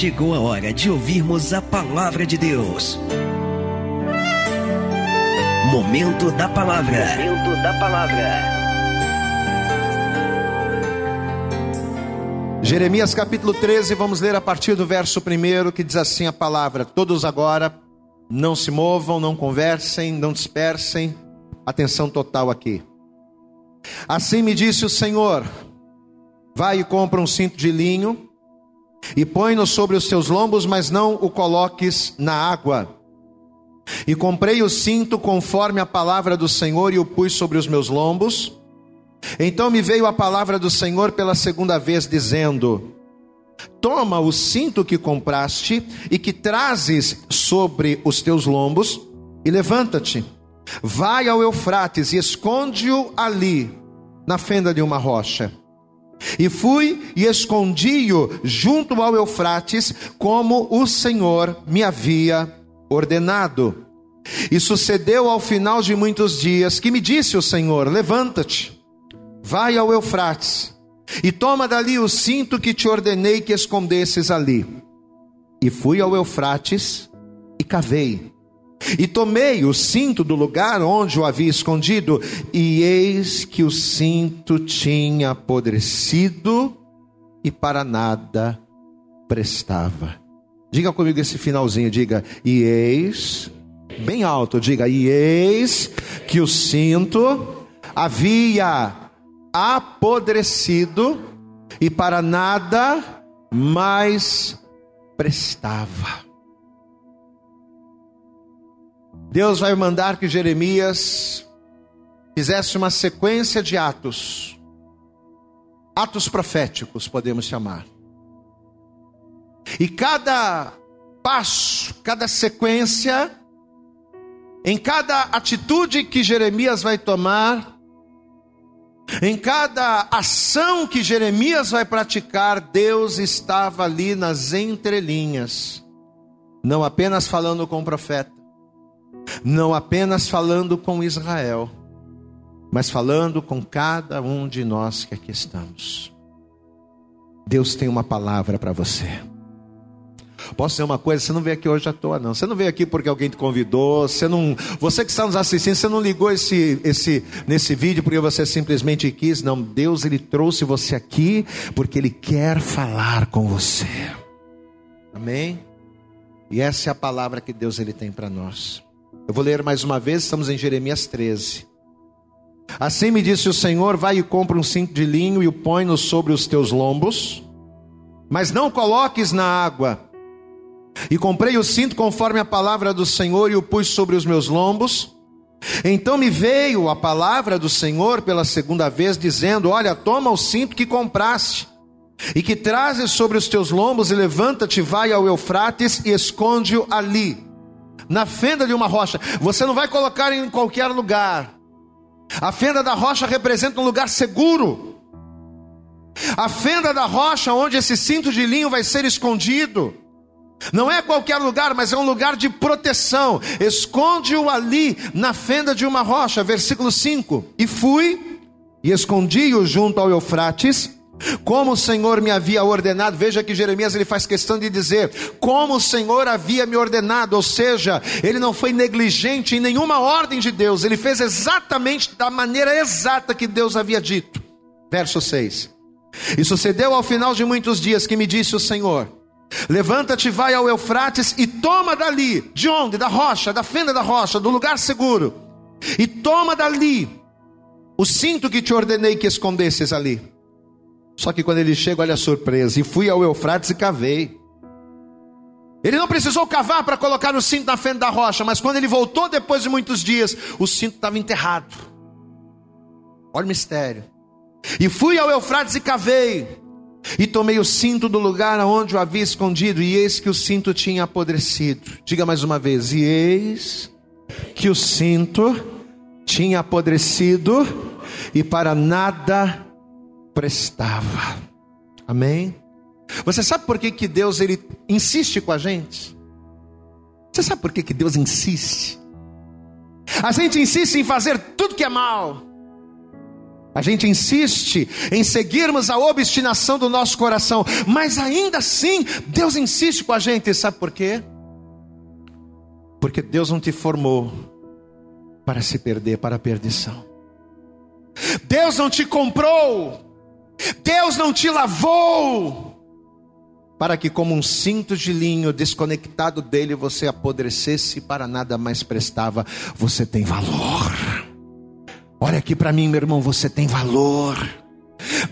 chegou a hora de ouvirmos a palavra de Deus. Momento da palavra. Momento da palavra. Jeremias capítulo 13, vamos ler a partir do verso 1 que diz assim a palavra: Todos agora não se movam, não conversem, não dispersem, atenção total aqui. Assim me disse o Senhor: Vai e compra um cinto de linho e põe-no sobre os teus lombos, mas não o coloques na água. E comprei o cinto conforme a palavra do Senhor e o pus sobre os meus lombos. Então me veio a palavra do Senhor pela segunda vez, dizendo: Toma o cinto que compraste e que trazes sobre os teus lombos, e levanta-te, vai ao Eufrates e esconde-o ali, na fenda de uma rocha. E fui e escondi-o junto ao Eufrates, como o Senhor me havia ordenado. E sucedeu ao final de muitos dias que me disse o Senhor: Levanta-te, vai ao Eufrates, e toma dali o cinto que te ordenei que escondesses ali. E fui ao Eufrates e cavei e tomei o cinto do lugar onde o havia escondido, e eis que o cinto tinha apodrecido e para nada prestava. Diga comigo esse finalzinho, diga, e eis, bem alto, diga, e eis que o cinto havia apodrecido e para nada mais prestava. Deus vai mandar que Jeremias fizesse uma sequência de atos, atos proféticos, podemos chamar. E cada passo, cada sequência, em cada atitude que Jeremias vai tomar, em cada ação que Jeremias vai praticar, Deus estava ali nas entrelinhas, não apenas falando com o profeta, não apenas falando com Israel, mas falando com cada um de nós que aqui estamos. Deus tem uma palavra para você. Posso dizer uma coisa, você não veio aqui hoje à toa, não. Você não veio aqui porque alguém te convidou. Você não, você que está nos assistindo, você não ligou esse, esse, nesse vídeo porque você simplesmente quis. Não, Deus ele trouxe você aqui porque Ele quer falar com você. Amém? E essa é a palavra que Deus ele tem para nós. Eu vou ler mais uma vez, estamos em Jeremias 13. Assim me disse o Senhor: Vai e compra um cinto de linho e o põe-no sobre os teus lombos, mas não coloques na água. E comprei o cinto conforme a palavra do Senhor e o pus sobre os meus lombos. Então me veio a palavra do Senhor pela segunda vez, dizendo: Olha, toma o cinto que compraste e que trazes sobre os teus lombos, e levanta-te, vai ao Eufrates e esconde-o ali na fenda de uma rocha. Você não vai colocar em qualquer lugar. A fenda da rocha representa um lugar seguro. A fenda da rocha onde esse cinto de linho vai ser escondido. Não é qualquer lugar, mas é um lugar de proteção. Esconde-o ali na fenda de uma rocha. Versículo 5: E fui e escondi-o junto ao Eufrates como o Senhor me havia ordenado, veja que Jeremias ele faz questão de dizer, como o Senhor havia me ordenado, ou seja, ele não foi negligente em nenhuma ordem de Deus, ele fez exatamente da maneira exata que Deus havia dito. Verso 6. E sucedeu ao final de muitos dias que me disse o Senhor: Levanta-te, vai ao Eufrates e toma dali, de onde? Da rocha, da fenda da rocha, do lugar seguro, e toma dali o cinto que te ordenei que escondesses ali. Só que quando ele chega, olha a surpresa. E fui ao Eufrates e cavei. Ele não precisou cavar para colocar o cinto na frente da rocha, mas quando ele voltou depois de muitos dias, o cinto estava enterrado. Olha o mistério. E fui ao Eufrates e cavei. E tomei o cinto do lugar onde o havia escondido, e eis que o cinto tinha apodrecido. Diga mais uma vez: e eis que o cinto tinha apodrecido, e para nada prestava. Amém? Você sabe por que, que Deus ele insiste com a gente? Você sabe por que, que Deus insiste? A gente insiste em fazer tudo que é mal. A gente insiste em seguirmos a obstinação do nosso coração, mas ainda assim, Deus insiste com a gente, sabe por quê? Porque Deus não te formou para se perder para a perdição. Deus não te comprou, Deus não te lavou, para que, como um cinto de linho desconectado dele, você apodrecesse e para nada mais prestava. Você tem valor. Olha aqui para mim, meu irmão, você tem valor.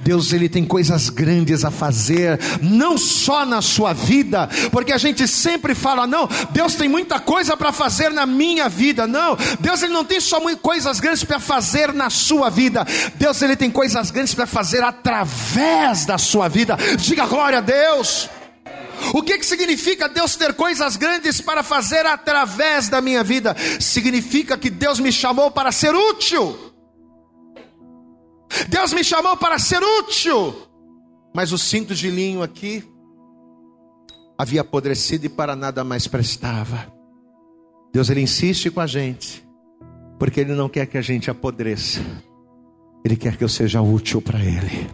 Deus ele tem coisas grandes a fazer, não só na sua vida, porque a gente sempre fala, não, Deus tem muita coisa para fazer na minha vida. Não, Deus ele não tem só coisas grandes para fazer na sua vida. Deus ele tem coisas grandes para fazer através da sua vida. Diga glória a Deus. O que, que significa Deus ter coisas grandes para fazer através da minha vida? Significa que Deus me chamou para ser útil. Deus me chamou para ser útil. Mas o cinto de linho aqui havia apodrecido e para nada mais prestava. Deus ele insiste com a gente, porque ele não quer que a gente apodreça. Ele quer que eu seja útil para ele.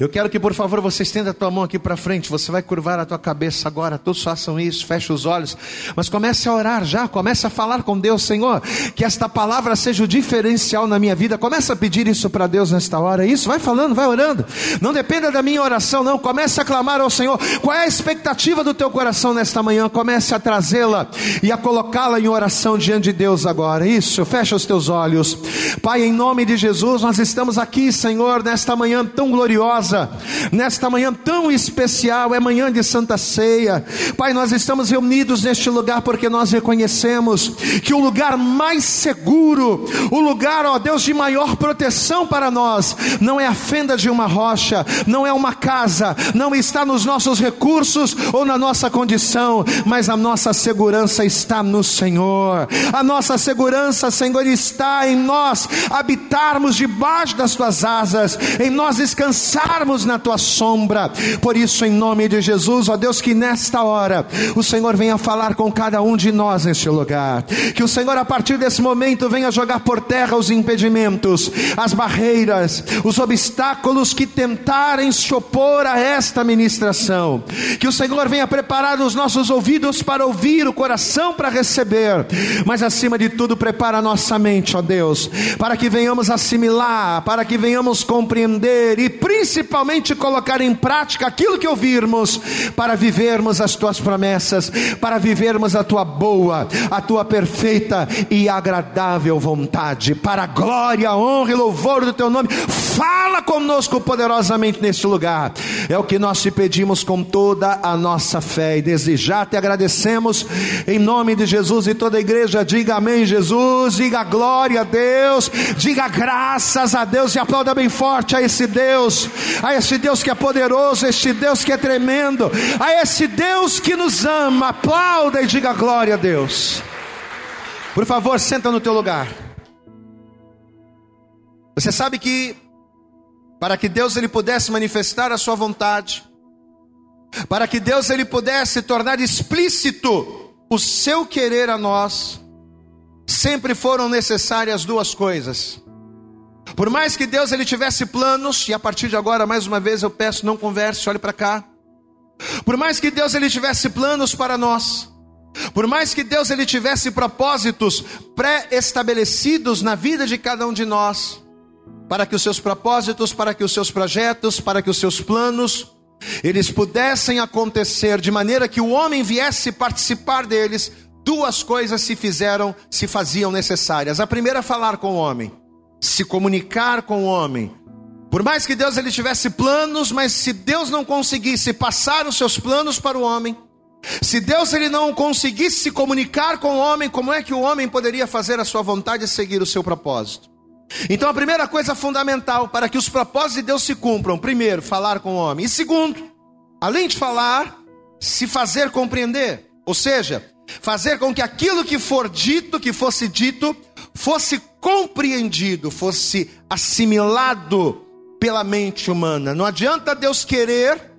Eu quero que, por favor, você estenda a tua mão aqui para frente. Você vai curvar a tua cabeça agora. Todos façam isso, feche os olhos. Mas comece a orar já. Comece a falar com Deus, Senhor. Que esta palavra seja o diferencial na minha vida. Comece a pedir isso para Deus nesta hora. Isso, vai falando, vai orando. Não dependa da minha oração, não. Comece a clamar ao Senhor. Qual é a expectativa do teu coração nesta manhã? Comece a trazê-la e a colocá-la em oração diante de Deus agora. Isso, fecha os teus olhos. Pai, em nome de Jesus, nós estamos aqui, Senhor, nesta manhã tão gloriosa gloriosa, nesta manhã tão especial, é manhã de Santa Ceia. Pai, nós estamos reunidos neste lugar porque nós reconhecemos que o lugar mais seguro, o lugar, ó Deus, de maior proteção para nós, não é a fenda de uma rocha, não é uma casa, não está nos nossos recursos ou na nossa condição, mas a nossa segurança está no Senhor. A nossa segurança, Senhor, está em nós habitarmos debaixo das tuas asas, em nós descansar estarmos na tua sombra. Por isso, em nome de Jesus, ó Deus, que nesta hora o Senhor venha falar com cada um de nós neste lugar. Que o Senhor, a partir desse momento, venha jogar por terra os impedimentos, as barreiras, os obstáculos que tentarem se opor a esta ministração. Que o Senhor venha preparar os nossos ouvidos para ouvir, o coração para receber, mas acima de tudo, prepara a nossa mente, ó Deus, para que venhamos assimilar, para que venhamos compreender e principalmente principalmente colocar em prática aquilo que ouvirmos, para vivermos as tuas promessas, para vivermos a tua boa, a tua perfeita e agradável vontade, para a glória, honra e louvor do teu nome. Fala conosco poderosamente neste lugar, é o que nós te pedimos com toda a nossa fé, e desde já te agradecemos, em nome de Jesus e toda a igreja, diga amém, Jesus, diga glória a Deus, diga graças a Deus e aplauda bem forte a esse Deus a esse Deus que é poderoso, a esse Deus que é tremendo, a esse Deus que nos ama. Aplauda e diga glória a Deus. Por favor, senta no teu lugar. Você sabe que para que Deus ele pudesse manifestar a sua vontade, para que Deus ele pudesse tornar explícito o seu querer a nós, sempre foram necessárias duas coisas: por mais que Deus ele tivesse planos, e a partir de agora, mais uma vez eu peço, não converse, olhe para cá. Por mais que Deus ele tivesse planos para nós, por mais que Deus ele tivesse propósitos pré-estabelecidos na vida de cada um de nós, para que os seus propósitos, para que os seus projetos, para que os seus planos, eles pudessem acontecer de maneira que o homem viesse participar deles, duas coisas se fizeram, se faziam necessárias. A primeira, falar com o homem se comunicar com o homem. Por mais que Deus ele tivesse planos, mas se Deus não conseguisse passar os seus planos para o homem, se Deus ele não conseguisse se comunicar com o homem, como é que o homem poderia fazer a sua vontade e seguir o seu propósito? Então a primeira coisa fundamental para que os propósitos de Deus se cumpram, primeiro, falar com o homem. E segundo, além de falar, se fazer compreender. Ou seja, fazer com que aquilo que for dito, que fosse dito, fosse compreendido, fosse assimilado pela mente humana. Não adianta Deus querer,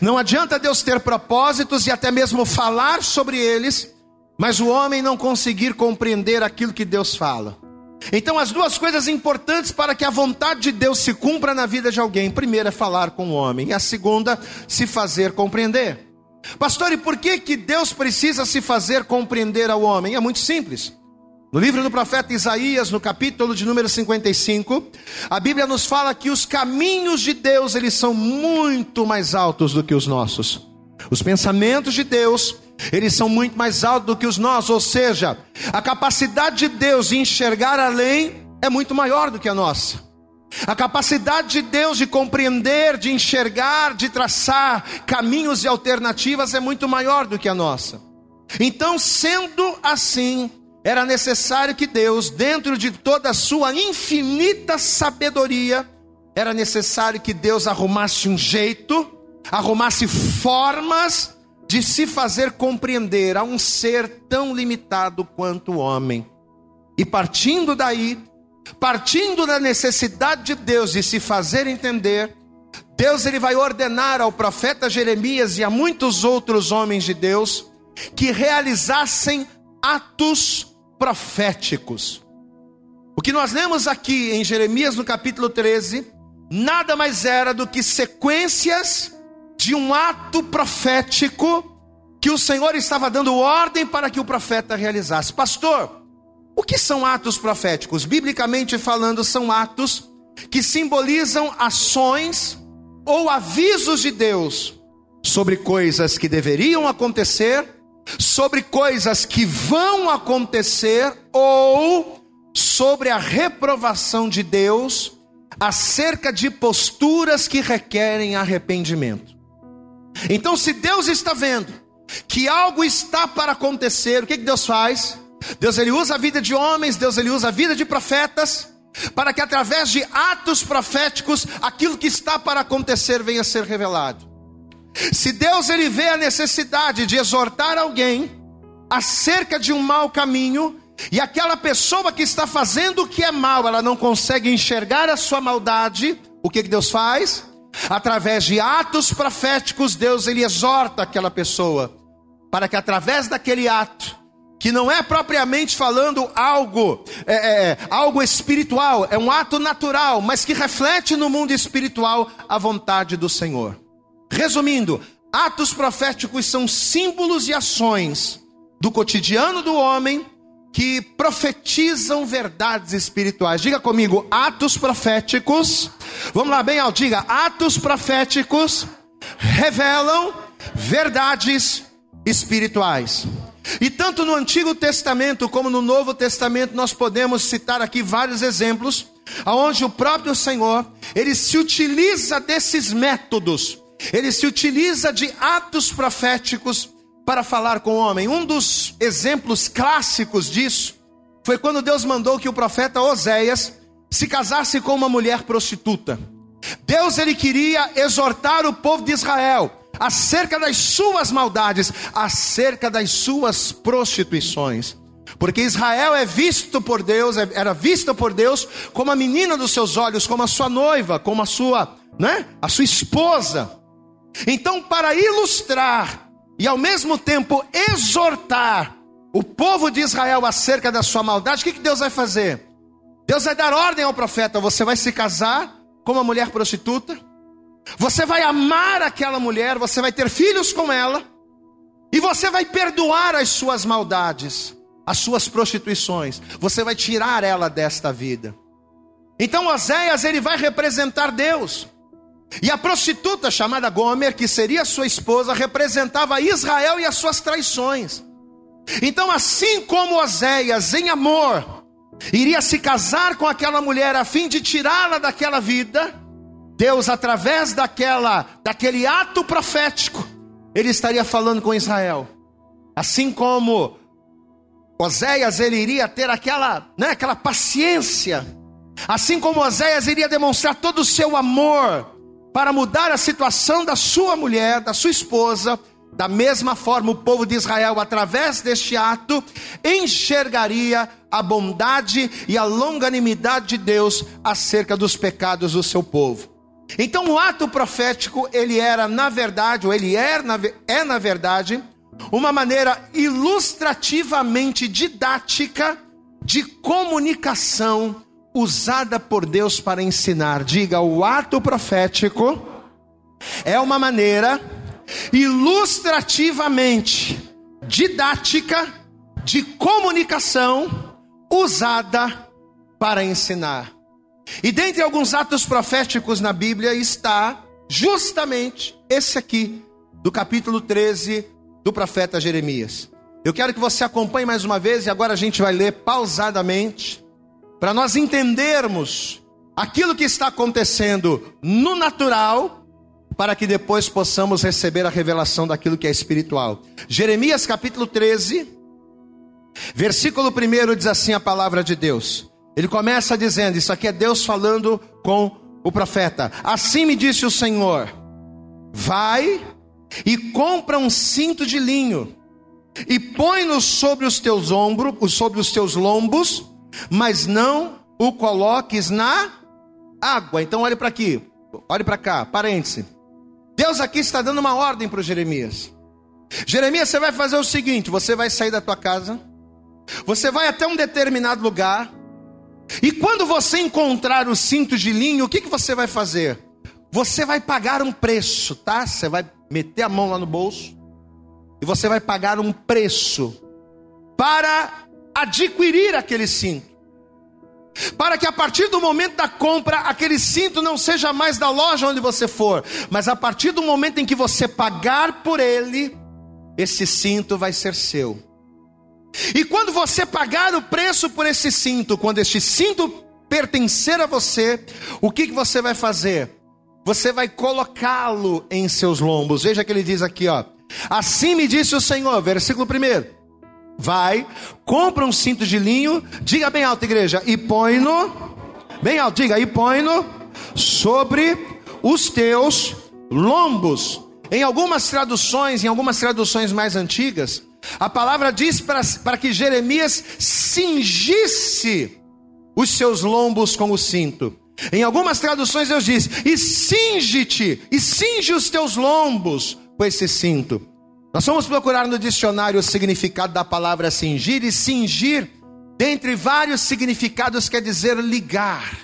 não adianta Deus ter propósitos e até mesmo falar sobre eles, mas o homem não conseguir compreender aquilo que Deus fala. Então, as duas coisas importantes para que a vontade de Deus se cumpra na vida de alguém: primeiro é falar com o homem, e a segunda, se fazer compreender. Pastor, e por que, que Deus precisa se fazer compreender ao homem? É muito simples. No livro do profeta Isaías, no capítulo de número 55, a Bíblia nos fala que os caminhos de Deus, eles são muito mais altos do que os nossos. Os pensamentos de Deus, eles são muito mais altos do que os nossos, ou seja, a capacidade de Deus de enxergar além é muito maior do que a nossa. A capacidade de Deus de compreender, de enxergar, de traçar caminhos e alternativas é muito maior do que a nossa. Então, sendo assim, era necessário que Deus, dentro de toda a sua infinita sabedoria, era necessário que Deus arrumasse um jeito, arrumasse formas de se fazer compreender a um ser tão limitado quanto o homem. E partindo daí, partindo da necessidade de Deus de se fazer entender, Deus ele vai ordenar ao profeta Jeremias e a muitos outros homens de Deus que realizassem atos proféticos. O que nós lemos aqui em Jeremias no capítulo 13, nada mais era do que sequências de um ato profético que o Senhor estava dando ordem para que o profeta realizasse. Pastor, o que são atos proféticos? Biblicamente falando, são atos que simbolizam ações ou avisos de Deus sobre coisas que deveriam acontecer sobre coisas que vão acontecer ou sobre a reprovação de Deus acerca de posturas que requerem arrependimento. Então, se Deus está vendo que algo está para acontecer, o que, que Deus faz? Deus ele usa a vida de homens, Deus ele usa a vida de profetas, para que através de atos proféticos aquilo que está para acontecer venha a ser revelado. Se Deus ele vê a necessidade de exortar alguém acerca de um mau caminho, e aquela pessoa que está fazendo o que é mal, ela não consegue enxergar a sua maldade, o que, que Deus faz? Através de atos proféticos, Deus ele exorta aquela pessoa, para que através daquele ato, que não é propriamente falando algo, é, é, algo espiritual, é um ato natural, mas que reflete no mundo espiritual a vontade do Senhor. Resumindo, atos proféticos são símbolos e ações do cotidiano do homem que profetizam verdades espirituais. Diga comigo, atos proféticos. Vamos lá, bem alto, diga, atos proféticos revelam verdades espirituais. E tanto no Antigo Testamento como no Novo Testamento nós podemos citar aqui vários exemplos aonde o próprio Senhor, ele se utiliza desses métodos ele se utiliza de atos proféticos para falar com o homem. Um dos exemplos clássicos disso foi quando Deus mandou que o profeta Oséias se casasse com uma mulher prostituta. Deus ele queria exortar o povo de Israel acerca das suas maldades, acerca das suas prostituições. Porque Israel é visto por Deus, é, era vista por Deus como a menina dos seus olhos, como a sua noiva, como a sua, né? A sua esposa. Então, para ilustrar e ao mesmo tempo exortar o povo de Israel acerca da sua maldade, o que, que Deus vai fazer? Deus vai dar ordem ao profeta: você vai se casar com uma mulher prostituta, você vai amar aquela mulher, você vai ter filhos com ela, e você vai perdoar as suas maldades, as suas prostituições, você vai tirar ela desta vida. Então Oséias ele vai representar Deus. E a prostituta chamada Gomer, que seria sua esposa, representava Israel e as suas traições. Então, assim como Oséias, em amor, iria se casar com aquela mulher a fim de tirá-la daquela vida, Deus, através daquela, daquele ato profético, ele estaria falando com Israel. Assim como Oséias, ele iria ter aquela, né, aquela paciência. Assim como Oséias iria demonstrar todo o seu amor para mudar a situação da sua mulher, da sua esposa, da mesma forma, o povo de Israel, através deste ato, enxergaria a bondade e a longanimidade de Deus acerca dos pecados do seu povo. Então, o ato profético, ele era, na verdade, ou ele é, na, é, na verdade, uma maneira ilustrativamente didática de comunicação usada por Deus para ensinar. Diga, o ato profético é uma maneira ilustrativamente didática de comunicação usada para ensinar. E dentre alguns atos proféticos na Bíblia está justamente esse aqui, do capítulo 13 do profeta Jeremias. Eu quero que você acompanhe mais uma vez e agora a gente vai ler pausadamente para nós entendermos aquilo que está acontecendo no natural, para que depois possamos receber a revelação daquilo que é espiritual. Jeremias capítulo 13, versículo 1 diz assim a palavra de Deus. Ele começa dizendo: Isso aqui é Deus falando com o profeta. Assim me disse o Senhor: Vai e compra um cinto de linho e põe-no sobre os teus ombros, sobre os teus lombos, mas não o coloques na água. Então olhe para aqui, olhe para cá, parêntese. Deus aqui está dando uma ordem para Jeremias. Jeremias, você vai fazer o seguinte: você vai sair da tua casa, você vai até um determinado lugar, e quando você encontrar o cinto de linho, o que, que você vai fazer? Você vai pagar um preço, tá? Você vai meter a mão lá no bolso e você vai pagar um preço para adquirir aquele cinto. Para que a partir do momento da compra, aquele cinto não seja mais da loja onde você for, mas a partir do momento em que você pagar por ele, esse cinto vai ser seu. E quando você pagar o preço por esse cinto, quando este cinto pertencer a você, o que, que você vai fazer? Você vai colocá-lo em seus lombos. Veja que ele diz aqui, ó. Assim me disse o Senhor, versículo 1. Vai, compra um cinto de linho, diga bem alto, igreja, e põe-no, bem alto, diga, e põe-no sobre os teus lombos. Em algumas traduções, em algumas traduções mais antigas, a palavra diz para, para que Jeremias cingisse os seus lombos com o cinto. Em algumas traduções Deus diz: e cinge-te, e cinge os teus lombos com esse cinto. Nós vamos procurar no dicionário o significado da palavra cingir, e cingir, dentre vários significados, quer dizer ligar.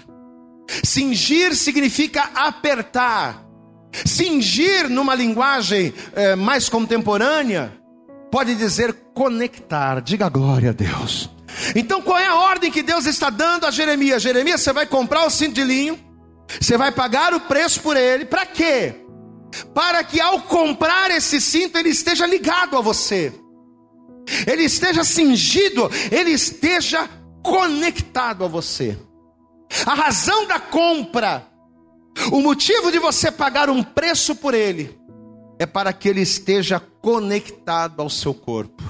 Cingir significa apertar. Cingir, numa linguagem é, mais contemporânea, pode dizer conectar. Diga glória a Deus. Então, qual é a ordem que Deus está dando a Jeremias? Jeremias, você vai comprar o cinto de linho, você vai pagar o preço por ele, para quê? Para que ao comprar esse cinto ele esteja ligado a você, ele esteja cingido, ele esteja conectado a você. A razão da compra, o motivo de você pagar um preço por ele, é para que ele esteja conectado ao seu corpo.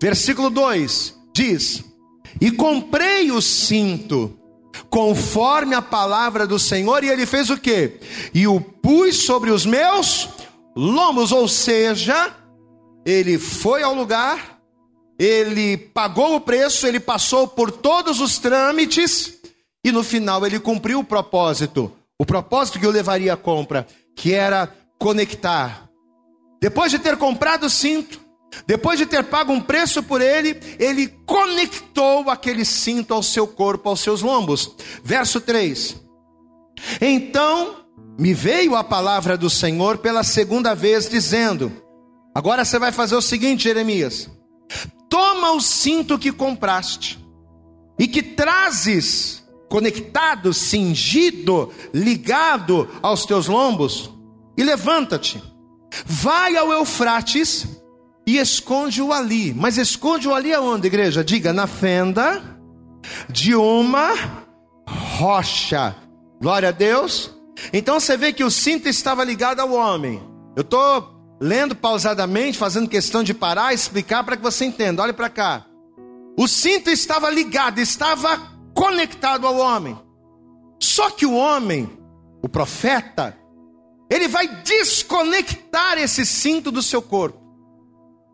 Versículo 2 diz: E comprei o cinto, conforme a palavra do Senhor, e ele fez o que? E o pus sobre os meus lombos, ou seja, ele foi ao lugar, ele pagou o preço, ele passou por todos os trâmites, e no final ele cumpriu o propósito, o propósito que o levaria à compra, que era conectar depois de ter comprado o cinto, depois de ter pago um preço por ele, ele conectou aquele cinto ao seu corpo, aos seus lombos. Verso 3: Então me veio a palavra do Senhor pela segunda vez, dizendo: Agora você vai fazer o seguinte, Jeremias: toma o cinto que compraste e que trazes conectado, cingido, ligado aos teus lombos, e levanta-te Vai ao Eufrates e esconde-o ali. Mas esconde-o ali aonde, igreja? Diga, na fenda de uma rocha. Glória a Deus. Então você vê que o cinto estava ligado ao homem. Eu estou lendo pausadamente, fazendo questão de parar e explicar para que você entenda. Olhe para cá. O cinto estava ligado, estava conectado ao homem. Só que o homem, o profeta, ele vai desconectar esse cinto do seu corpo.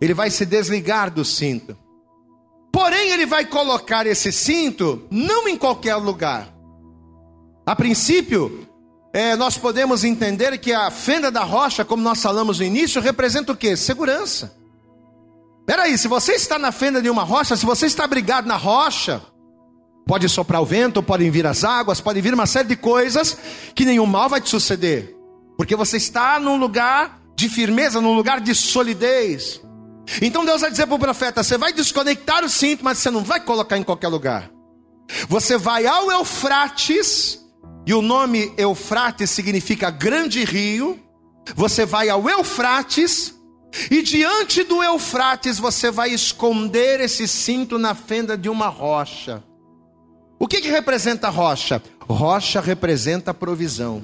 Ele vai se desligar do cinto. Porém, ele vai colocar esse cinto não em qualquer lugar. A princípio, é, nós podemos entender que a fenda da rocha, como nós falamos no início, representa o que? Segurança. Peraí, se você está na fenda de uma rocha, se você está abrigado na rocha, Pode soprar o vento, podem vir as águas, pode vir uma série de coisas que nenhum mal vai te suceder. Porque você está num lugar de firmeza, num lugar de solidez. Então Deus vai dizer para o profeta: você vai desconectar o cinto, mas você não vai colocar em qualquer lugar. Você vai ao Eufrates, e o nome Eufrates significa grande rio. Você vai ao Eufrates, e diante do Eufrates você vai esconder esse cinto na fenda de uma rocha. O que, que representa rocha? Rocha representa provisão.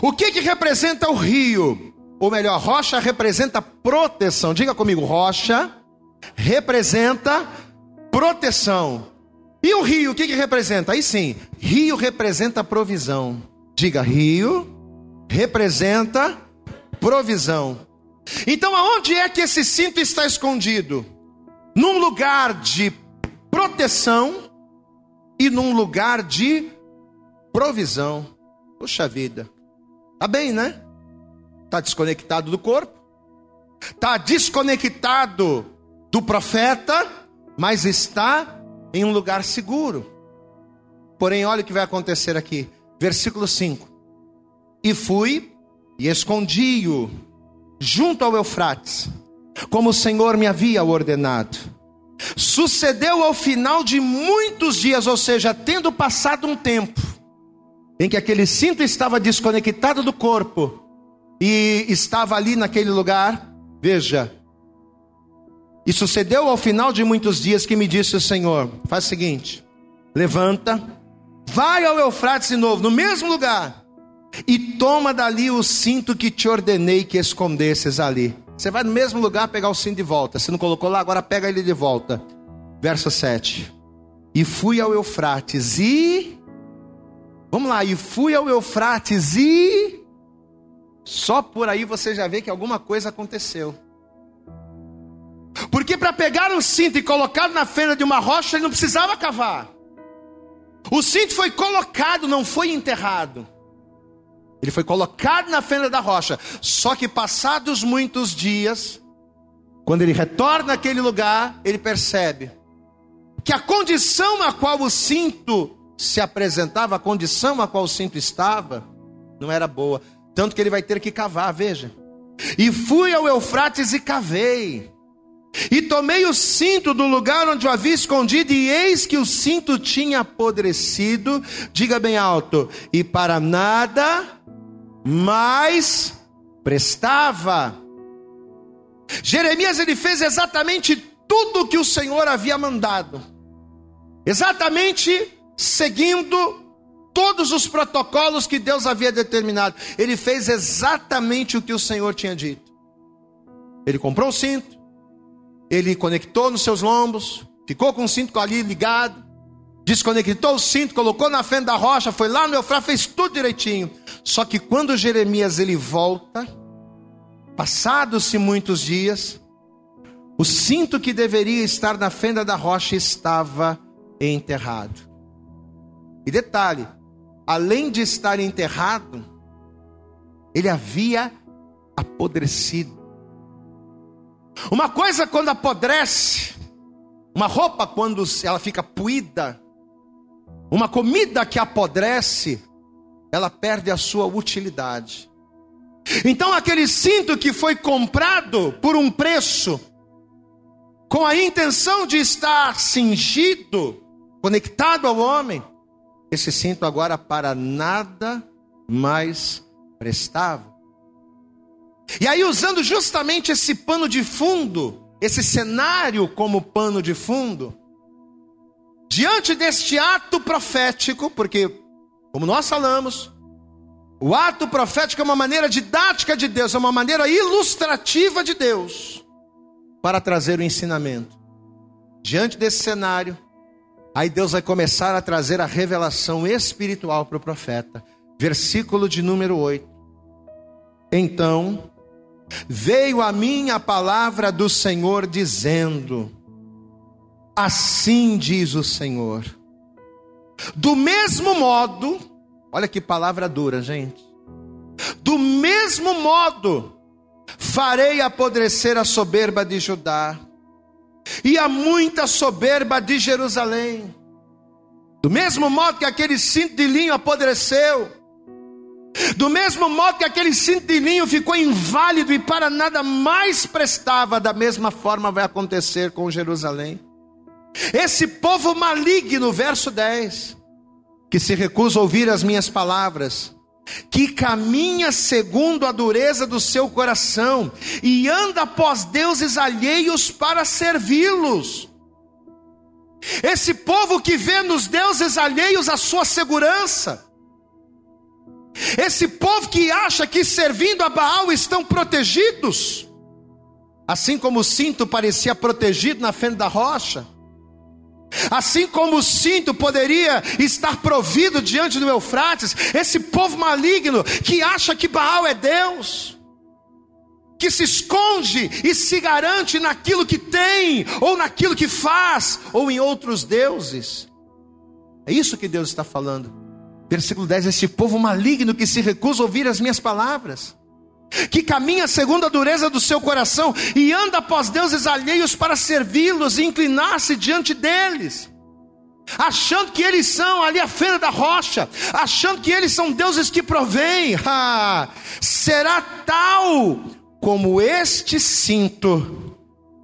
O que, que representa o rio? Ou melhor, rocha representa proteção. Diga comigo, rocha representa proteção. E o rio, o que, que representa? Aí sim, rio representa provisão. Diga, rio representa provisão. Então, aonde é que esse cinto está escondido? Num lugar de proteção e num lugar de provisão. Puxa vida. Tá bem, né? Tá desconectado do corpo. Tá desconectado do profeta, mas está em um lugar seguro. Porém, olha o que vai acontecer aqui. Versículo 5. E fui e escondi-o junto ao Eufrates, como o Senhor me havia ordenado. Sucedeu ao final de muitos dias, ou seja, tendo passado um tempo, em que aquele cinto estava desconectado do corpo e estava ali naquele lugar, veja, e sucedeu ao final de muitos dias que me disse o Senhor: faz o seguinte, levanta, vai ao Eufrates de novo, no mesmo lugar, e toma dali o cinto que te ordenei que escondesses ali. Você vai no mesmo lugar pegar o cinto de volta. Se não colocou lá, agora pega ele de volta. Verso 7. E fui ao Eufrates e. Vamos lá, e fui ao Eufrates e. Só por aí você já vê que alguma coisa aconteceu. Porque para pegar o cinto e colocar na fenda de uma rocha, ele não precisava cavar. O cinto foi colocado, não foi enterrado. Ele foi colocado na fenda da rocha. Só que passados muitos dias, quando ele retorna àquele lugar, ele percebe que a condição a qual o cinto se apresentava, a condição a qual o cinto estava, não era boa. Tanto que ele vai ter que cavar, veja. E fui ao Eufrates e cavei. E tomei o cinto do lugar onde o havia escondido, e eis que o cinto tinha apodrecido. Diga bem alto: e para nada mais prestava. Jeremias ele fez exatamente tudo o que o Senhor havia mandado, exatamente seguindo todos os protocolos que Deus havia determinado. Ele fez exatamente o que o Senhor tinha dito. Ele comprou o cinto, ele conectou nos seus lombos, ficou com o cinto ali ligado, desconectou o cinto, colocou na frente da rocha, foi lá no Eufrates, fez tudo direitinho. Só que quando Jeremias ele volta, passados-se muitos dias, o cinto que deveria estar na fenda da rocha estava enterrado. E detalhe, além de estar enterrado, ele havia apodrecido. Uma coisa quando apodrece, uma roupa quando ela fica puída, uma comida que apodrece, ela perde a sua utilidade. Então, aquele cinto que foi comprado por um preço, com a intenção de estar cingido, conectado ao homem, esse cinto agora para nada mais prestava. E aí, usando justamente esse pano de fundo, esse cenário como pano de fundo, diante deste ato profético, porque como nós falamos, o ato profético é uma maneira didática de Deus, é uma maneira ilustrativa de Deus para trazer o ensinamento. Diante desse cenário, aí Deus vai começar a trazer a revelação espiritual para o profeta. Versículo de número 8. Então veio a mim a palavra do Senhor dizendo: Assim diz o Senhor do mesmo modo, olha que palavra dura, gente. Do mesmo modo, farei apodrecer a soberba de Judá e a muita soberba de Jerusalém. Do mesmo modo que aquele cinto de linho apodreceu, do mesmo modo que aquele cinto de linho ficou inválido e para nada mais prestava, da mesma forma vai acontecer com Jerusalém. Esse povo maligno, verso 10, que se recusa a ouvir as minhas palavras, que caminha segundo a dureza do seu coração e anda após deuses alheios para servi-los. Esse povo que vê nos deuses alheios a sua segurança, esse povo que acha que servindo a Baal estão protegidos, assim como o cinto parecia protegido na fenda da rocha, Assim como o cinto poderia estar provido diante do Eufrates, esse povo maligno que acha que Baal é Deus, que se esconde e se garante naquilo que tem, ou naquilo que faz, ou em outros deuses. É isso que Deus está falando. Versículo 10: Esse povo maligno que se recusa a ouvir as minhas palavras que caminha segundo a dureza do seu coração e anda após deuses alheios para servi-los e inclinar-se diante deles, achando que eles são ali a feira da rocha, achando que eles são deuses que provêm, ah, será tal como este cinto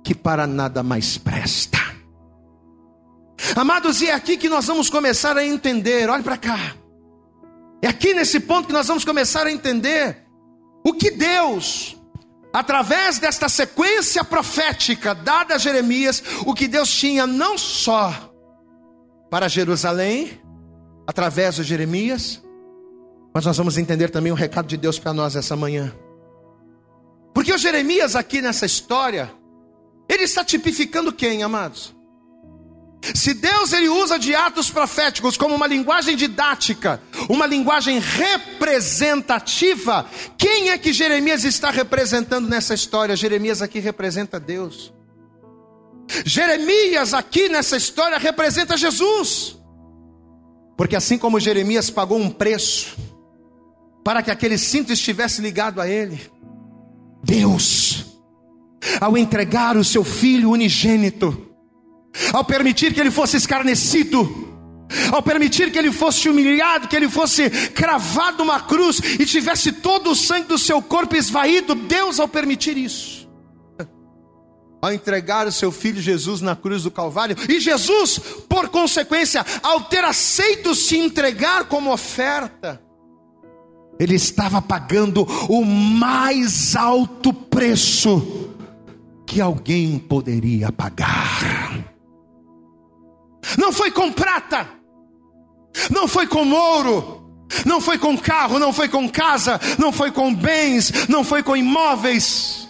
que para nada mais presta. Amados, e é aqui que nós vamos começar a entender, olhe para cá. É aqui nesse ponto que nós vamos começar a entender o que Deus, através desta sequência profética dada a Jeremias, o que Deus tinha não só para Jerusalém, através de Jeremias, mas nós vamos entender também o recado de Deus para nós essa manhã. Porque o Jeremias aqui nessa história, ele está tipificando quem, amados? Se Deus ele usa de atos proféticos como uma linguagem didática, uma linguagem representativa, quem é que Jeremias está representando nessa história? Jeremias aqui representa Deus. Jeremias aqui nessa história representa Jesus. Porque assim como Jeremias pagou um preço para que aquele cinto estivesse ligado a ele, Deus, ao entregar o seu filho unigênito, ao permitir que ele fosse escarnecido, ao permitir que ele fosse humilhado, que ele fosse cravado numa cruz e tivesse todo o sangue do seu corpo esvaído, Deus, ao permitir isso, ao entregar o seu filho Jesus na cruz do Calvário, e Jesus, por consequência, ao ter aceito se entregar como oferta, ele estava pagando o mais alto preço que alguém poderia pagar. Não foi com prata, não foi com ouro, não foi com carro, não foi com casa, não foi com bens, não foi com imóveis.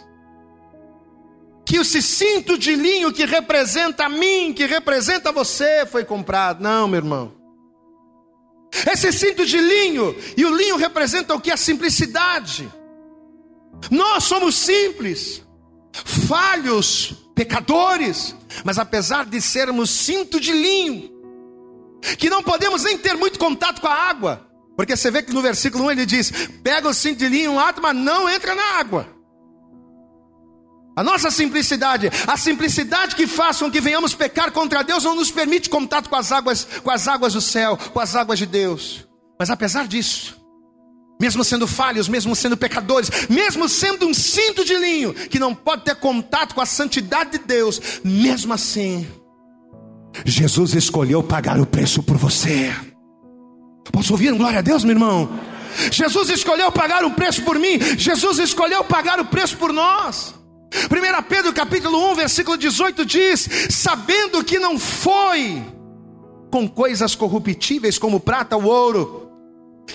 Que o cinto de linho que representa a mim, que representa você, foi comprado. Não, meu irmão. Esse cinto de linho, e o linho representa o que? A simplicidade. Nós somos simples, falhos, pecadores, mas apesar de sermos cinto de linho, que não podemos nem ter muito contato com a água, porque você vê que no versículo 1 ele diz: pega o cinto de linho, ato, mas não entra na água. A nossa simplicidade, a simplicidade que faz com que venhamos pecar contra Deus, não nos permite contato com as águas, com as águas do céu, com as águas de Deus. Mas apesar disso, mesmo sendo falhos, mesmo sendo pecadores, mesmo sendo um cinto de linho que não pode ter contato com a santidade de Deus, mesmo assim, Jesus escolheu pagar o preço por você. Posso ouvir glória a Deus, meu irmão? Jesus escolheu pagar um preço por mim, Jesus escolheu pagar o preço por nós. 1 Pedro capítulo 1, versículo 18 diz: sabendo que não foi com coisas corruptíveis como prata ou ouro,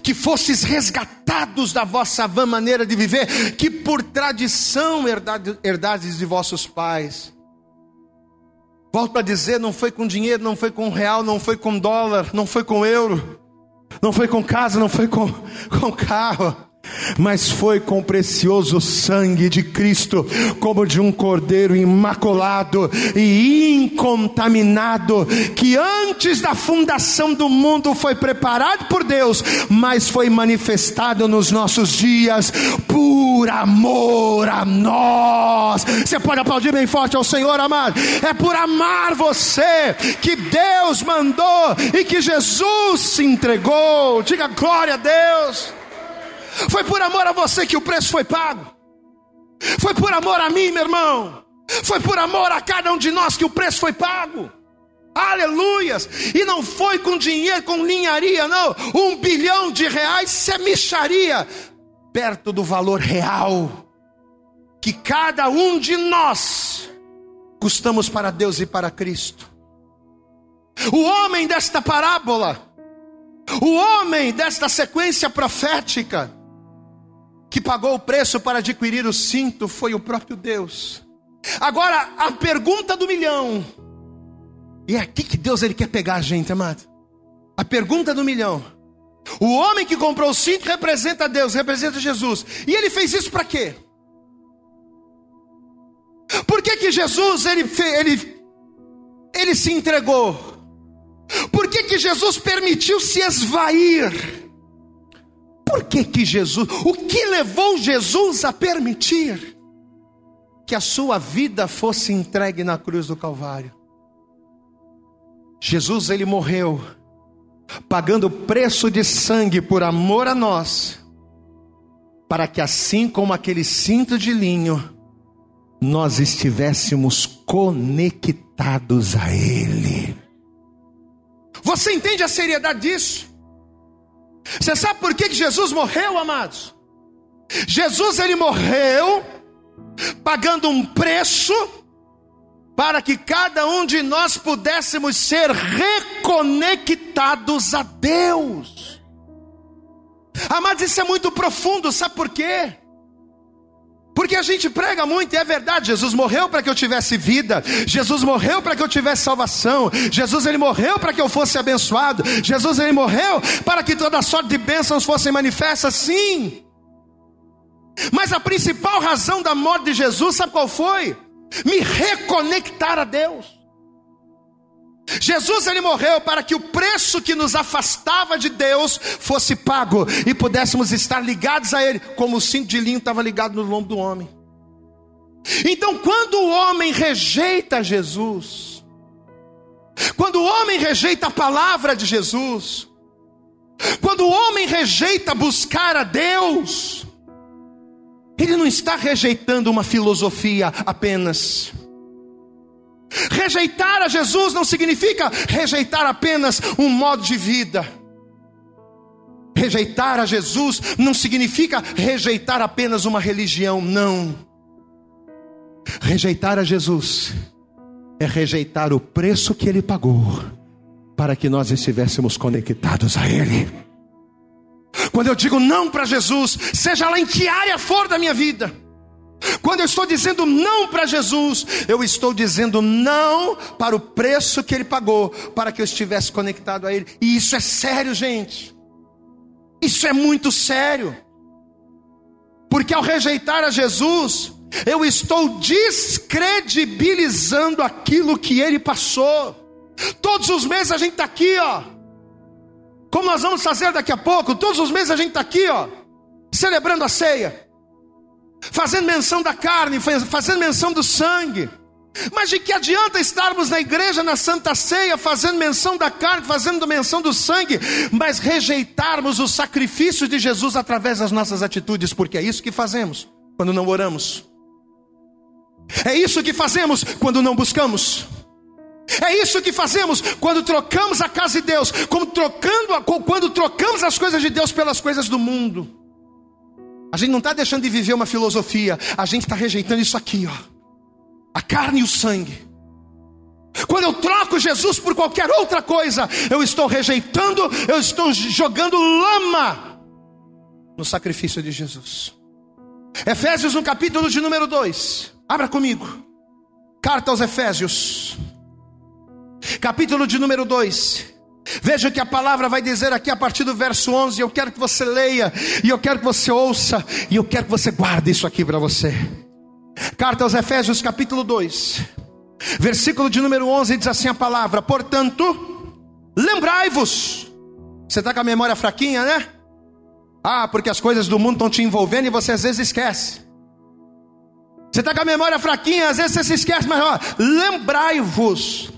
que fosses resgatados da vossa vã maneira de viver, que por tradição herdades de vossos pais. Volto a dizer, não foi com dinheiro, não foi com real, não foi com dólar, não foi com euro, não foi com casa, não foi com, com carro, mas foi com o precioso sangue de Cristo, como de um cordeiro imaculado e incontaminado, que antes da fundação do mundo foi preparado por Deus, mas foi manifestado nos nossos dias por amor a nós. Você pode aplaudir bem forte ao Senhor, amado. É por amar você que Deus mandou e que Jesus se entregou. Diga glória a Deus. Foi por amor a você que o preço foi pago. Foi por amor a mim, meu irmão. Foi por amor a cada um de nós que o preço foi pago. Aleluias! E não foi com dinheiro, com linharia, não. Um bilhão de reais se micharia perto do valor real que cada um de nós custamos para Deus e para Cristo. O homem desta parábola, o homem desta sequência profética, que pagou o preço para adquirir o cinto foi o próprio Deus. Agora, a pergunta do milhão. E é aqui que Deus ele quer pegar a gente, amado. A pergunta do milhão. O homem que comprou o cinto representa Deus, representa Jesus. E ele fez isso para quê? Por que, que Jesus ele, ele, ele se entregou? Por que, que Jesus permitiu se esvair? Por que que Jesus, o que levou Jesus a permitir que a sua vida fosse entregue na cruz do Calvário? Jesus ele morreu pagando preço de sangue por amor a nós, para que assim como aquele cinto de linho, nós estivéssemos conectados a ele. Você entende a seriedade disso? Você sabe por que Jesus morreu, amados? Jesus ele morreu pagando um preço para que cada um de nós pudéssemos ser reconectados a Deus. Amados, isso é muito profundo, sabe por quê? Porque a gente prega muito, e é verdade, Jesus morreu para que eu tivesse vida, Jesus morreu para que eu tivesse salvação, Jesus ele morreu para que eu fosse abençoado, Jesus ele morreu para que toda sorte de bênçãos fossem manifestas, sim. Mas a principal razão da morte de Jesus, sabe qual foi? Me reconectar a Deus. Jesus ele morreu para que o preço que nos afastava de Deus fosse pago e pudéssemos estar ligados a ele, como o cinto de linho estava ligado no lombo do homem. Então, quando o homem rejeita Jesus, quando o homem rejeita a palavra de Jesus, quando o homem rejeita buscar a Deus, ele não está rejeitando uma filosofia apenas. Rejeitar a Jesus não significa rejeitar apenas um modo de vida. Rejeitar a Jesus não significa rejeitar apenas uma religião, não. Rejeitar a Jesus é rejeitar o preço que ele pagou para que nós estivéssemos conectados a Ele. Quando eu digo não para Jesus, seja lá em que área for da minha vida, quando eu estou dizendo não para Jesus, eu estou dizendo não para o preço que ele pagou para que eu estivesse conectado a ele. E isso é sério, gente. Isso é muito sério. Porque ao rejeitar a Jesus, eu estou descredibilizando aquilo que ele passou. Todos os meses a gente está aqui, ó. Como nós vamos fazer daqui a pouco, todos os meses a gente está aqui, ó, celebrando a ceia fazendo menção da carne, fazendo menção do sangue. Mas de que adianta estarmos na igreja, na Santa Ceia, fazendo menção da carne, fazendo menção do sangue, mas rejeitarmos o sacrifício de Jesus através das nossas atitudes, porque é isso que fazemos quando não oramos, é isso que fazemos quando não buscamos, é isso que fazemos quando trocamos a casa de Deus, como trocando, quando trocamos as coisas de Deus pelas coisas do mundo. A gente não está deixando de viver uma filosofia, a gente está rejeitando isso aqui, ó. A carne e o sangue. Quando eu troco Jesus por qualquer outra coisa, eu estou rejeitando, eu estou jogando lama no sacrifício de Jesus. Efésios, no capítulo de número 2. Abra comigo. Carta aos Efésios. Capítulo de número 2. Veja que a palavra vai dizer aqui a partir do verso 11. Eu quero que você leia, e eu quero que você ouça, e eu quero que você guarde isso aqui para você. Carta aos Efésios, capítulo 2, versículo de número 11, diz assim a palavra: Portanto, lembrai-vos. Você está com a memória fraquinha, né? Ah, porque as coisas do mundo estão te envolvendo e você às vezes esquece. Você está com a memória fraquinha, às vezes você se esquece, mas lembrai-vos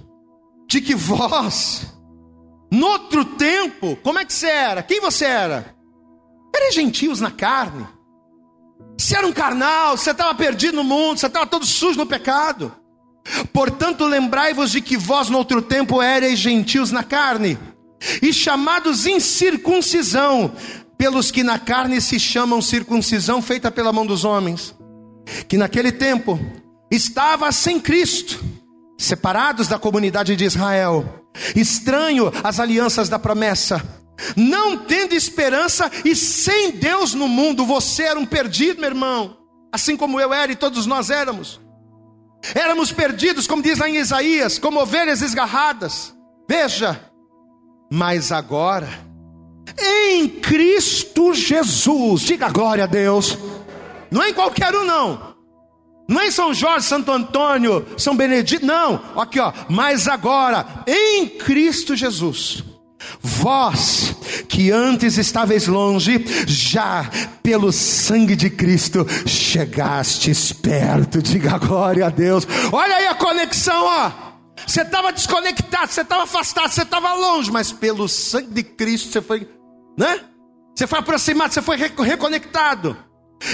de que vós no outro tempo, como é que você era? Quem você era? Era gentios na carne. Você era um carnal, você estava perdido no mundo, você estava todo sujo no pecado. Portanto, lembrai-vos de que vós no outro tempo erais gentios na carne, e chamados incircuncisão, pelos que na carne se chamam circuncisão feita pela mão dos homens, que naquele tempo estava sem Cristo, separados da comunidade de Israel estranho às alianças da promessa, não tendo esperança e sem Deus no mundo, você era um perdido, meu irmão, assim como eu era e todos nós éramos. Éramos perdidos, como diz lá em Isaías, como ovelhas esgarradas. Veja, mas agora, em Cristo Jesus, diga glória a Deus, não é em qualquer um, não. Não é São Jorge, Santo Antônio, São Benedito, não. Aqui, ó. Mas agora, em Cristo Jesus, vós que antes estáveis longe, já pelo sangue de Cristo chegastes perto. Diga glória a Deus. Olha aí a conexão, ó. Você estava desconectado, você estava afastado, você estava longe, mas pelo sangue de Cristo você foi, né? Você foi aproximado, você foi reconectado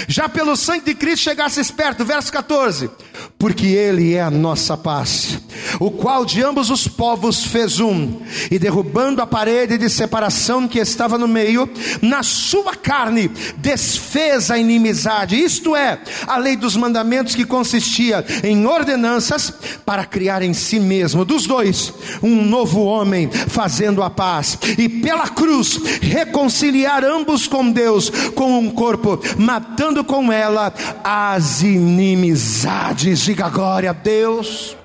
já pelo sangue de Cristo chegasses perto, verso 14, porque Ele é a nossa paz, o qual de ambos os povos fez um, e derrubando a parede de separação que estava no meio, na sua carne desfez a inimizade, isto é, a lei dos mandamentos que consistia em ordenanças para criar em si mesmo, dos dois, um novo homem, fazendo a paz, e pela cruz reconciliar ambos com Deus, com um corpo, matando matando com ela as inimizades. Diga glória a Deus.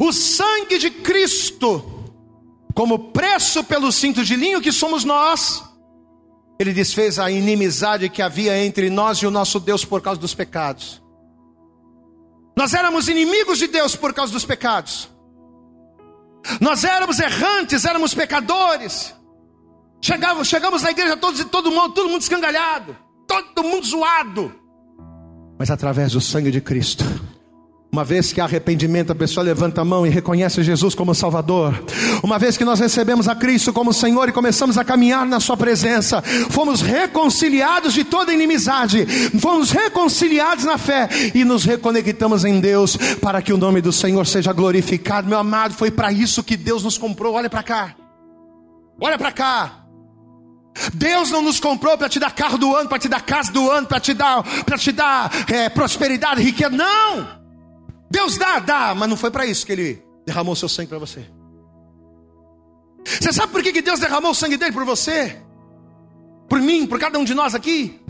O sangue de Cristo, como preço pelo cinto de linho que somos nós, ele desfez a inimizade que havia entre nós e o nosso Deus por causa dos pecados. Nós éramos inimigos de Deus por causa dos pecados. Nós éramos errantes, éramos pecadores. Chegamos, chegamos na igreja todos e todo mundo, todo mundo escangalhado todo mundo zoado. Mas através do sangue de Cristo, uma vez que há arrependimento, a pessoa levanta a mão e reconhece Jesus como Salvador. Uma vez que nós recebemos a Cristo como Senhor e começamos a caminhar na Sua presença, fomos reconciliados de toda inimizade, fomos reconciliados na fé e nos reconectamos em Deus para que o nome do Senhor seja glorificado. Meu amado, foi para isso que Deus nos comprou. Olha para cá, olha para cá. Deus não nos comprou para te dar carro do ano, para te dar casa do ano, para te dar, para te dar é, prosperidade, riqueza. Não! Deus dá, dá, mas não foi para isso que Ele derramou seu sangue para você. Você sabe por que, que Deus derramou o sangue dele por você? Por mim, por cada um de nós aqui?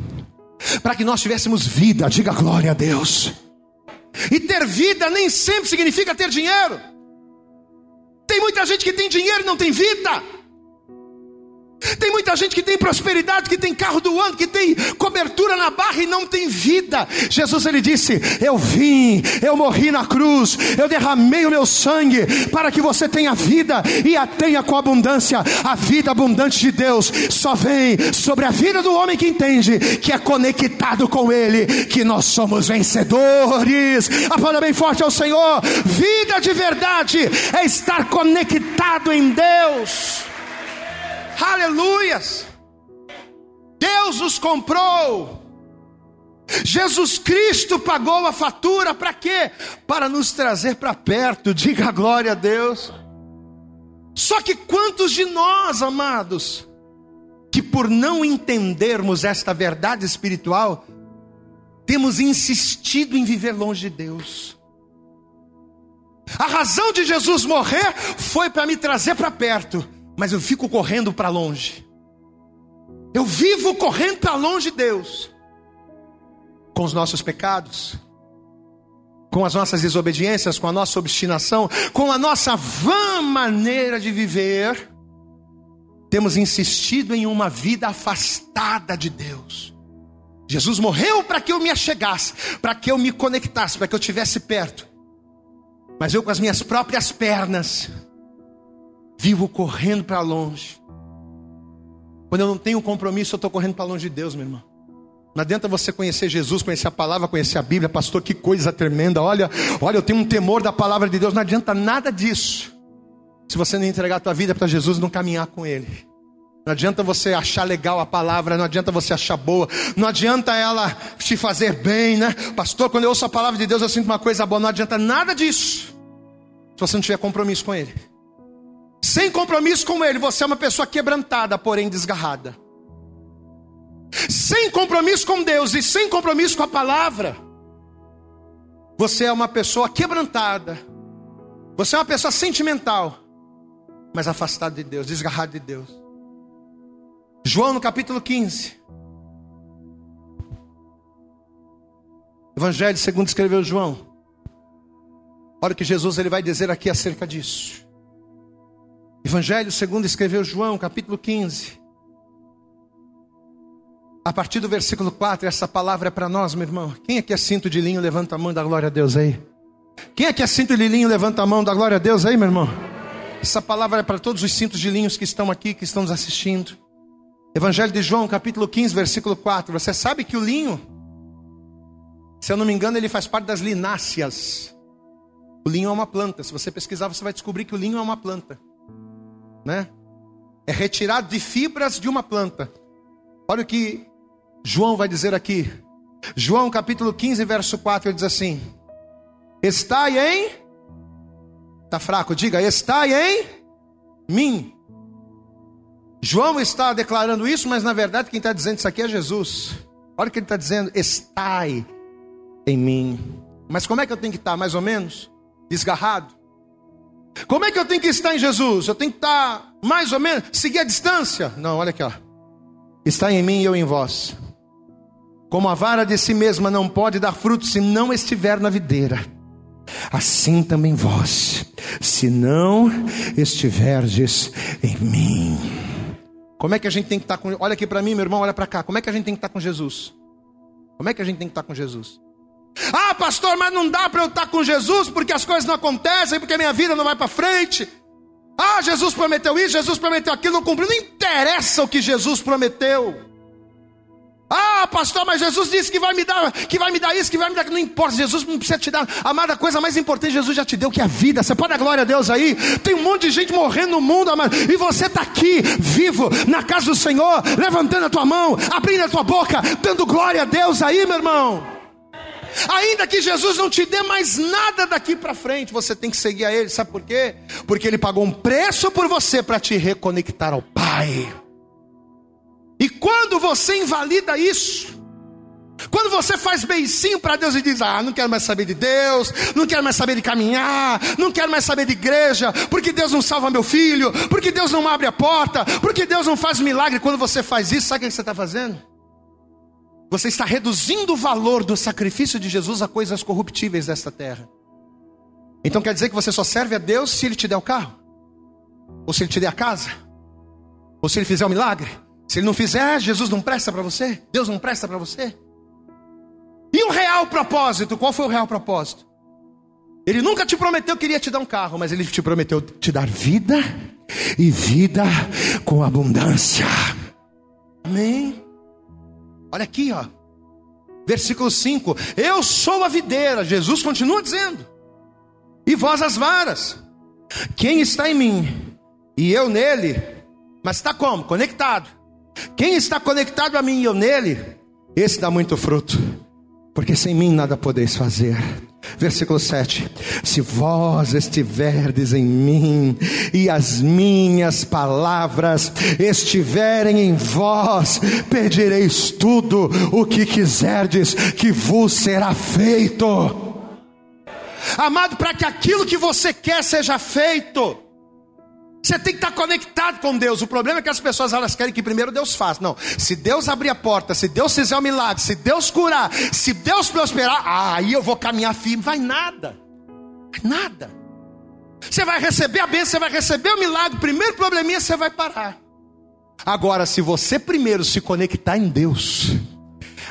Para que nós tivéssemos vida, diga glória a Deus. E ter vida nem sempre significa ter dinheiro. Tem muita gente que tem dinheiro e não tem vida. Tem muita gente que tem prosperidade, que tem carro do ano, que tem cobertura na barra e não tem vida. Jesus ele disse: Eu vim, eu morri na cruz, eu derramei o meu sangue para que você tenha vida e a tenha com abundância. A vida abundante de Deus só vem sobre a vida do homem que entende que é conectado com Ele, que nós somos vencedores. Aplauda bem forte ao Senhor. Vida de verdade é estar conectado em Deus. Aleluias! Deus nos comprou. Jesus Cristo pagou a fatura para quê? Para nos trazer para perto. Diga glória a Deus. Só que quantos de nós, amados, que por não entendermos esta verdade espiritual, temos insistido em viver longe de Deus? A razão de Jesus morrer foi para me trazer para perto mas eu fico correndo para longe. Eu vivo correndo para longe de Deus, com os nossos pecados, com as nossas desobediências, com a nossa obstinação, com a nossa vã maneira de viver, temos insistido em uma vida afastada de Deus. Jesus morreu para que eu me achegasse, para que eu me conectasse, para que eu estivesse perto. Mas eu, com as minhas próprias pernas, vivo correndo para longe. Quando eu não tenho compromisso, eu estou correndo para longe de Deus, meu irmão. Não adianta você conhecer Jesus, conhecer a palavra, conhecer a Bíblia, pastor, que coisa tremenda. Olha, olha, eu tenho um temor da palavra de Deus. Não adianta nada disso. Se você não entregar a tua vida para Jesus, não caminhar com Ele. Não adianta você achar legal a palavra, não adianta você achar boa, não adianta ela te fazer bem, né? Pastor, quando eu ouço a palavra de Deus, eu sinto uma coisa boa. Não adianta nada disso. Se você não tiver compromisso com Ele. Sem compromisso com Ele, você é uma pessoa quebrantada, porém desgarrada sem compromisso com Deus e sem compromisso com a palavra, você é uma pessoa quebrantada, você é uma pessoa sentimental, mas afastada de Deus, desgarrada de Deus. João no capítulo 15. Evangelho segundo escreveu João. Olha o que Jesus ele vai dizer aqui acerca disso. Evangelho segundo escreveu João, capítulo 15. A partir do versículo 4, essa palavra é para nós, meu irmão. Quem aqui é cinto de linho, levanta a mão da glória a Deus aí. Quem aqui é cinto de linho, levanta a mão da glória a Deus aí, meu irmão. Essa palavra é para todos os cintos de linhos que estão aqui, que estão nos assistindo. Evangelho de João, capítulo 15, versículo 4. Você sabe que o linho, se eu não me engano, ele faz parte das lináceas. O linho é uma planta. Se você pesquisar, você vai descobrir que o linho é uma planta. Né? É retirado de fibras de uma planta. Olha o que João vai dizer aqui. João capítulo 15, verso 4, ele diz assim: Estai em. Está fraco, diga, estai em mim. João está declarando isso, mas na verdade quem está dizendo isso aqui é Jesus. Olha o que ele está dizendo: estai em mim. Mas como é que eu tenho que estar, mais ou menos? Desgarrado. Como é que eu tenho que estar em Jesus? Eu tenho que estar mais ou menos, seguir a distância? Não, olha aqui, ó. Está em mim e eu em vós. Como a vara de si mesma não pode dar fruto se não estiver na videira, assim também vós, se não estiverdes em mim. Como é que a gente tem que estar com. Olha aqui para mim, meu irmão, olha para cá. Como é que a gente tem que estar com Jesus? Como é que a gente tem que estar com Jesus? Ah, pastor, mas não dá para eu estar com Jesus porque as coisas não acontecem, porque minha vida não vai para frente. Ah, Jesus prometeu isso, Jesus prometeu aquilo, não cumpriu. Não interessa o que Jesus prometeu. Ah, pastor, mas Jesus disse que vai me dar, que vai me dar isso, que vai me dar. Não importa, Jesus não precisa te dar. Amada, a coisa mais importante, Jesus já te deu, que é a vida. Você pode dar glória a Deus aí. Tem um monte de gente morrendo no mundo. E você está aqui, vivo, na casa do Senhor, levantando a tua mão, abrindo a tua boca, dando glória a Deus aí, meu irmão. Ainda que Jesus não te dê mais nada daqui para frente, você tem que seguir a Ele. Sabe por quê? Porque Ele pagou um preço por você para te reconectar ao Pai. E quando você invalida isso, quando você faz beicinho para Deus e diz: Ah, não quero mais saber de Deus, não quero mais saber de caminhar, não quero mais saber de igreja, porque Deus não salva meu filho, porque Deus não abre a porta, porque Deus não faz milagre. Quando você faz isso, sabe o que você está fazendo? Você está reduzindo o valor do sacrifício de Jesus a coisas corruptíveis desta terra. Então quer dizer que você só serve a Deus se Ele te der o carro, ou se Ele te der a casa, ou se Ele fizer o um milagre. Se ele não fizer, Jesus não presta para você? Deus não presta para você? E o real propósito? Qual foi o real propósito? Ele nunca te prometeu que iria te dar um carro, mas ele te prometeu te dar vida e vida com abundância. Amém? Olha aqui, ó. Versículo 5: Eu sou a videira, Jesus continua dizendo, e vós as varas. Quem está em mim e eu nele, mas está como? Conectado quem está conectado a mim e eu nele, esse dá muito fruto, porque sem mim nada podeis fazer. Versículo 7: Se vós estiverdes em mim e as minhas palavras estiverem em vós, pedireis tudo o que quiserdes, que vos será feito. Amado, para que aquilo que você quer seja feito, Você tem que estar conectado com Deus. O problema é que as pessoas elas querem que primeiro Deus faça. Não, se Deus abrir a porta, se Deus fizer um milagre, se Deus curar, se Deus prosperar, aí eu vou caminhar firme. Vai nada. Nada. Você vai receber a bênção, você vai receber o milagre. Primeiro probleminha você vai parar. Agora, se você primeiro se conectar em Deus,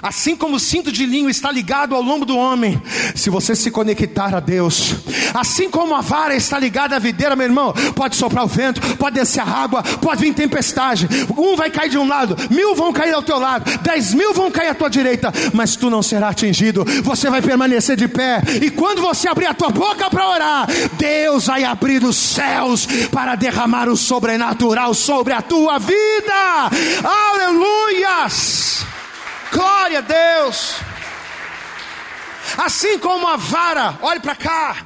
Assim como o cinto de linho está ligado ao lombo do homem, se você se conectar a Deus, assim como a vara está ligada à videira, meu irmão, pode soprar o vento, pode descer a água, pode vir tempestade. Um vai cair de um lado, mil vão cair ao teu lado, dez mil vão cair à tua direita, mas tu não será atingido. Você vai permanecer de pé. E quando você abrir a tua boca para orar, Deus vai abrir os céus para derramar o sobrenatural sobre a tua vida. Aleluias! Glória a Deus. Assim como a vara, olhe para cá.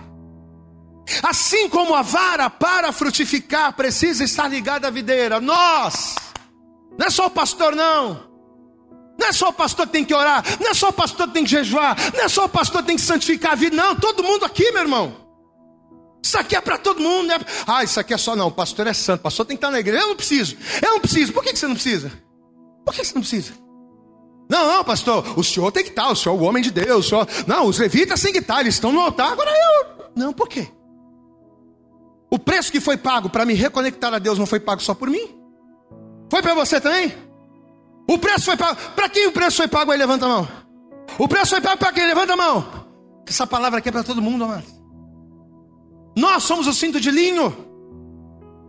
Assim como a vara para frutificar precisa estar ligada à videira, nós, não é só o pastor, não. Não é só o pastor que tem que orar, não é só o pastor que tem que jejuar, não é só o pastor que tem que santificar a vida, não, todo mundo aqui, meu irmão. Isso aqui é para todo mundo, né? Ah, isso aqui é só não, o pastor é santo, o pastor tem que estar na igreja. Eu não preciso, eu não preciso. Por que você não precisa? Por que você não precisa? Não, não, pastor, o senhor tem que estar, o senhor é o homem de Deus, o senhor... Não, os levitas têm que estar, eles estão no altar, agora eu... Não, por quê? O preço que foi pago para me reconectar a Deus não foi pago só por mim? Foi para você também? O preço foi pago. Para quem o preço foi pago aí? Levanta a mão. O preço foi pago para quem? Levanta a mão. Essa palavra aqui é para todo mundo, amado. Nós somos o cinto de linho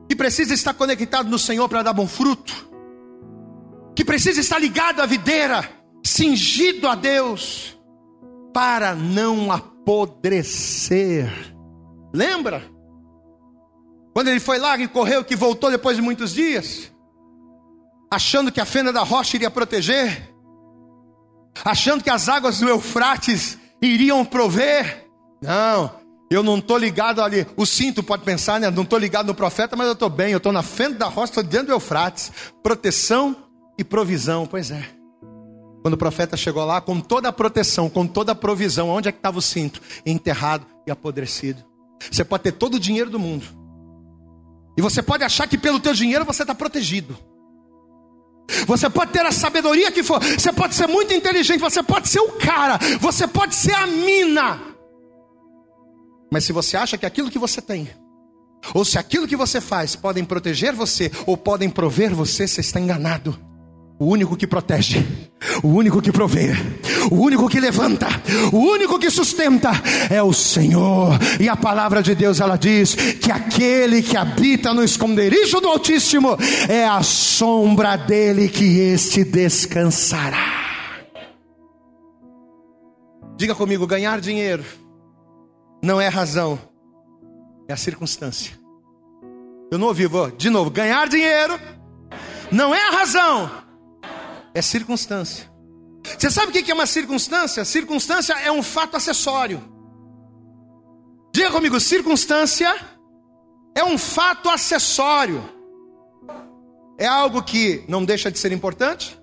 que precisa estar conectado no Senhor para dar bom fruto que precisa estar ligado à videira, cingido a Deus, para não apodrecer. Lembra? Quando ele foi lá e correu, que voltou depois de muitos dias, achando que a fenda da rocha iria proteger, achando que as águas do Eufrates iriam prover. Não, eu não estou ligado ali. O cinto pode pensar, né? Não estou ligado no profeta, mas eu estou bem. Eu estou na fenda da rocha, estou dentro do Eufrates. Proteção e provisão. Pois é. Quando o profeta chegou lá, com toda a proteção, com toda a provisão, onde é que estava o cinto? Enterrado e apodrecido. Você pode ter todo o dinheiro do mundo. E você pode achar que pelo teu dinheiro você está protegido. Você pode ter a sabedoria que for, você pode ser muito inteligente, você pode ser o cara, você pode ser a mina. Mas se você acha que aquilo que você tem, ou se aquilo que você faz podem proteger você, ou podem prover você, você está enganado. O único que protege, o único que provê, o único que levanta, o único que sustenta é o Senhor. E a palavra de Deus ela diz que aquele que habita no esconderijo do Altíssimo é a sombra dele que este descansará. Diga comigo, ganhar dinheiro não é razão, é a circunstância. Eu não ouvi, vou de novo, ganhar dinheiro não é a razão é circunstância. Você sabe o que é uma circunstância? Circunstância é um fato acessório. Diga comigo, circunstância é um fato acessório. É algo que não deixa de ser importante.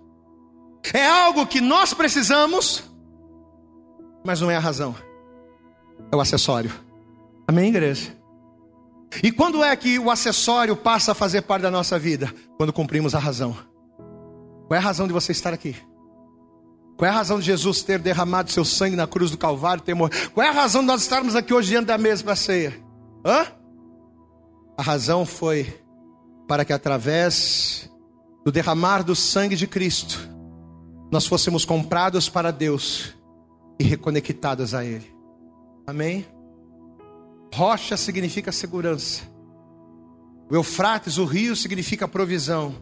É algo que nós precisamos, mas não é a razão. É o acessório. Amém, igreja? E quando é que o acessório passa a fazer parte da nossa vida? Quando cumprimos a razão. Qual é a razão de você estar aqui? Qual é a razão de Jesus ter derramado seu sangue na cruz do Calvário, ter morrido? Qual é a razão de nós estarmos aqui hoje diante da mesa para a ceia? Hã? A razão foi para que através do derramar do sangue de Cristo, nós fôssemos comprados para Deus e reconectados a Ele. Amém? Rocha significa segurança. O Eufrates, o rio, significa provisão.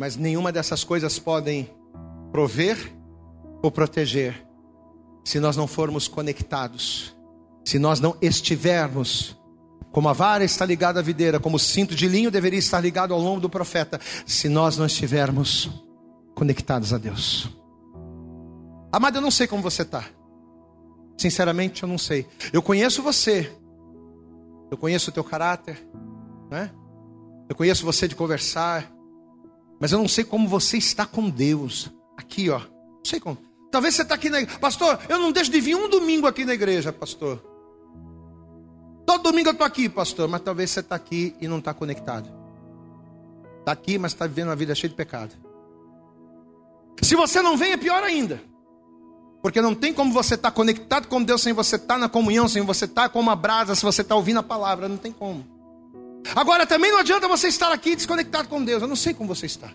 Mas nenhuma dessas coisas podem prover ou proteger se nós não formos conectados, se nós não estivermos como a vara está ligada à videira, como o cinto de linho deveria estar ligado ao lombo do profeta, se nós não estivermos conectados a Deus. Amado, eu não sei como você está. Sinceramente, eu não sei. Eu conheço você. Eu conheço o teu caráter, né? Eu conheço você de conversar. Mas eu não sei como você está com Deus. Aqui, ó. Não sei como. Talvez você está aqui na igreja. Pastor, eu não deixo de vir um domingo aqui na igreja, pastor. Todo domingo eu estou aqui, pastor, mas talvez você está aqui e não está conectado. Está aqui, mas está vivendo uma vida cheia de pecado. Se você não vem, é pior ainda. Porque não tem como você estar tá conectado com Deus sem você estar tá na comunhão, sem você estar tá com uma brasa, se você está ouvindo a palavra, não tem como. Agora também não adianta você estar aqui desconectado com Deus. Eu não sei como você está.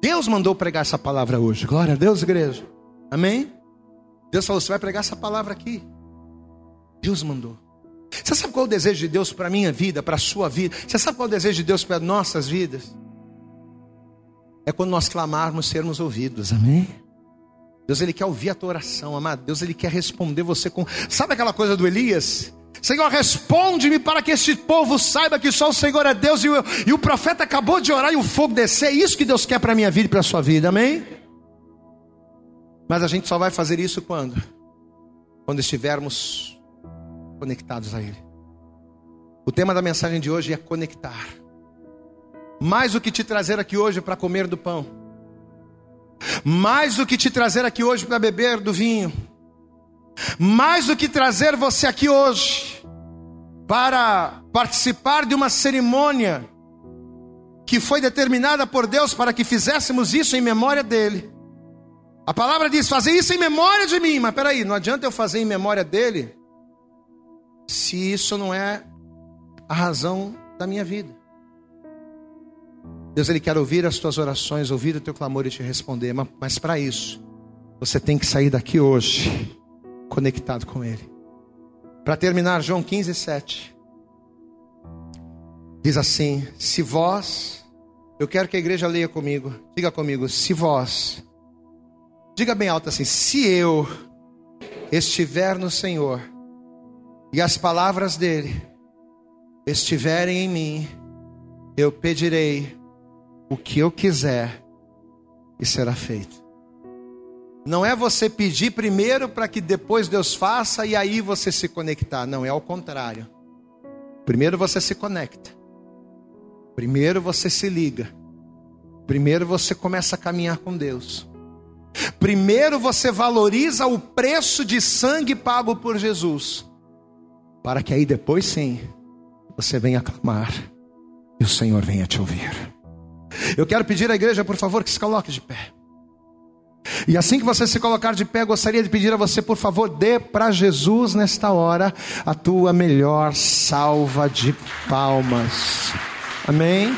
Deus mandou pregar essa palavra hoje. Glória a Deus, igreja. Amém? Deus falou: você vai pregar essa palavra aqui. Deus mandou. Você sabe qual é o desejo de Deus para a minha vida, para a sua vida? Você sabe qual é o desejo de Deus para nossas vidas? É quando nós clamarmos sermos ouvidos. Amém? Deus ele quer ouvir a tua oração, amado. Deus ele quer responder você com. Sabe aquela coisa do Elias? Senhor, responde-me para que este povo saiba que só o Senhor é Deus e o, e o profeta acabou de orar e o fogo descer. É isso que Deus quer para a minha vida e para a sua vida, amém? Mas a gente só vai fazer isso quando? Quando estivermos conectados a Ele. O tema da mensagem de hoje é conectar. Mais do que te trazer aqui hoje para comer do pão, mais do que te trazer aqui hoje para beber do vinho mais do que trazer você aqui hoje para participar de uma cerimônia que foi determinada por Deus para que fizéssemos isso em memória dele. A palavra diz: fazer isso em memória de mim. Mas peraí, não adianta eu fazer em memória dele se isso não é a razão da minha vida. Deus ele quer ouvir as tuas orações, ouvir o teu clamor e te responder, mas, mas para isso você tem que sair daqui hoje conectado com Ele. Para terminar, João 15, 7. Diz assim: Se vós, eu quero que a igreja leia comigo, diga comigo, se vós, diga bem alto assim: se eu estiver no Senhor e as palavras dele estiverem em mim, eu pedirei o que eu quiser e será feito. Não é você pedir primeiro para que depois Deus faça e aí você se conectar. Não, é ao contrário. Primeiro você se conecta. Primeiro você se liga. Primeiro você começa a caminhar com Deus. Primeiro você valoriza o preço de sangue pago por Jesus. Para que aí depois sim você venha clamar e o Senhor venha te ouvir. Eu quero pedir à igreja, por favor, que se coloque de pé. E assim que você se colocar de pé, gostaria de pedir a você, por favor, dê para Jesus nesta hora a tua melhor salva de palmas. Amém.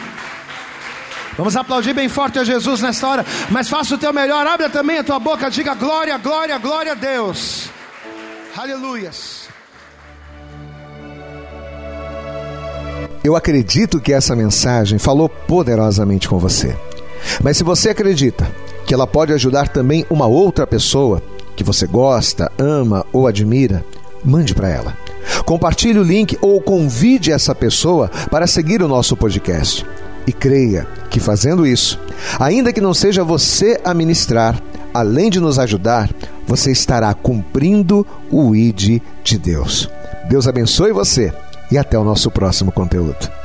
Vamos aplaudir bem forte a Jesus nesta hora, mas faça o teu melhor, abre também a tua boca, diga glória, glória, glória a Deus. Aleluias. Eu acredito que essa mensagem falou poderosamente com você. Mas se você acredita que ela pode ajudar também uma outra pessoa que você gosta, ama ou admira, mande para ela. Compartilhe o link ou convide essa pessoa para seguir o nosso podcast. E creia que fazendo isso, ainda que não seja você a ministrar, além de nos ajudar, você estará cumprindo o ID de Deus. Deus abençoe você e até o nosso próximo conteúdo.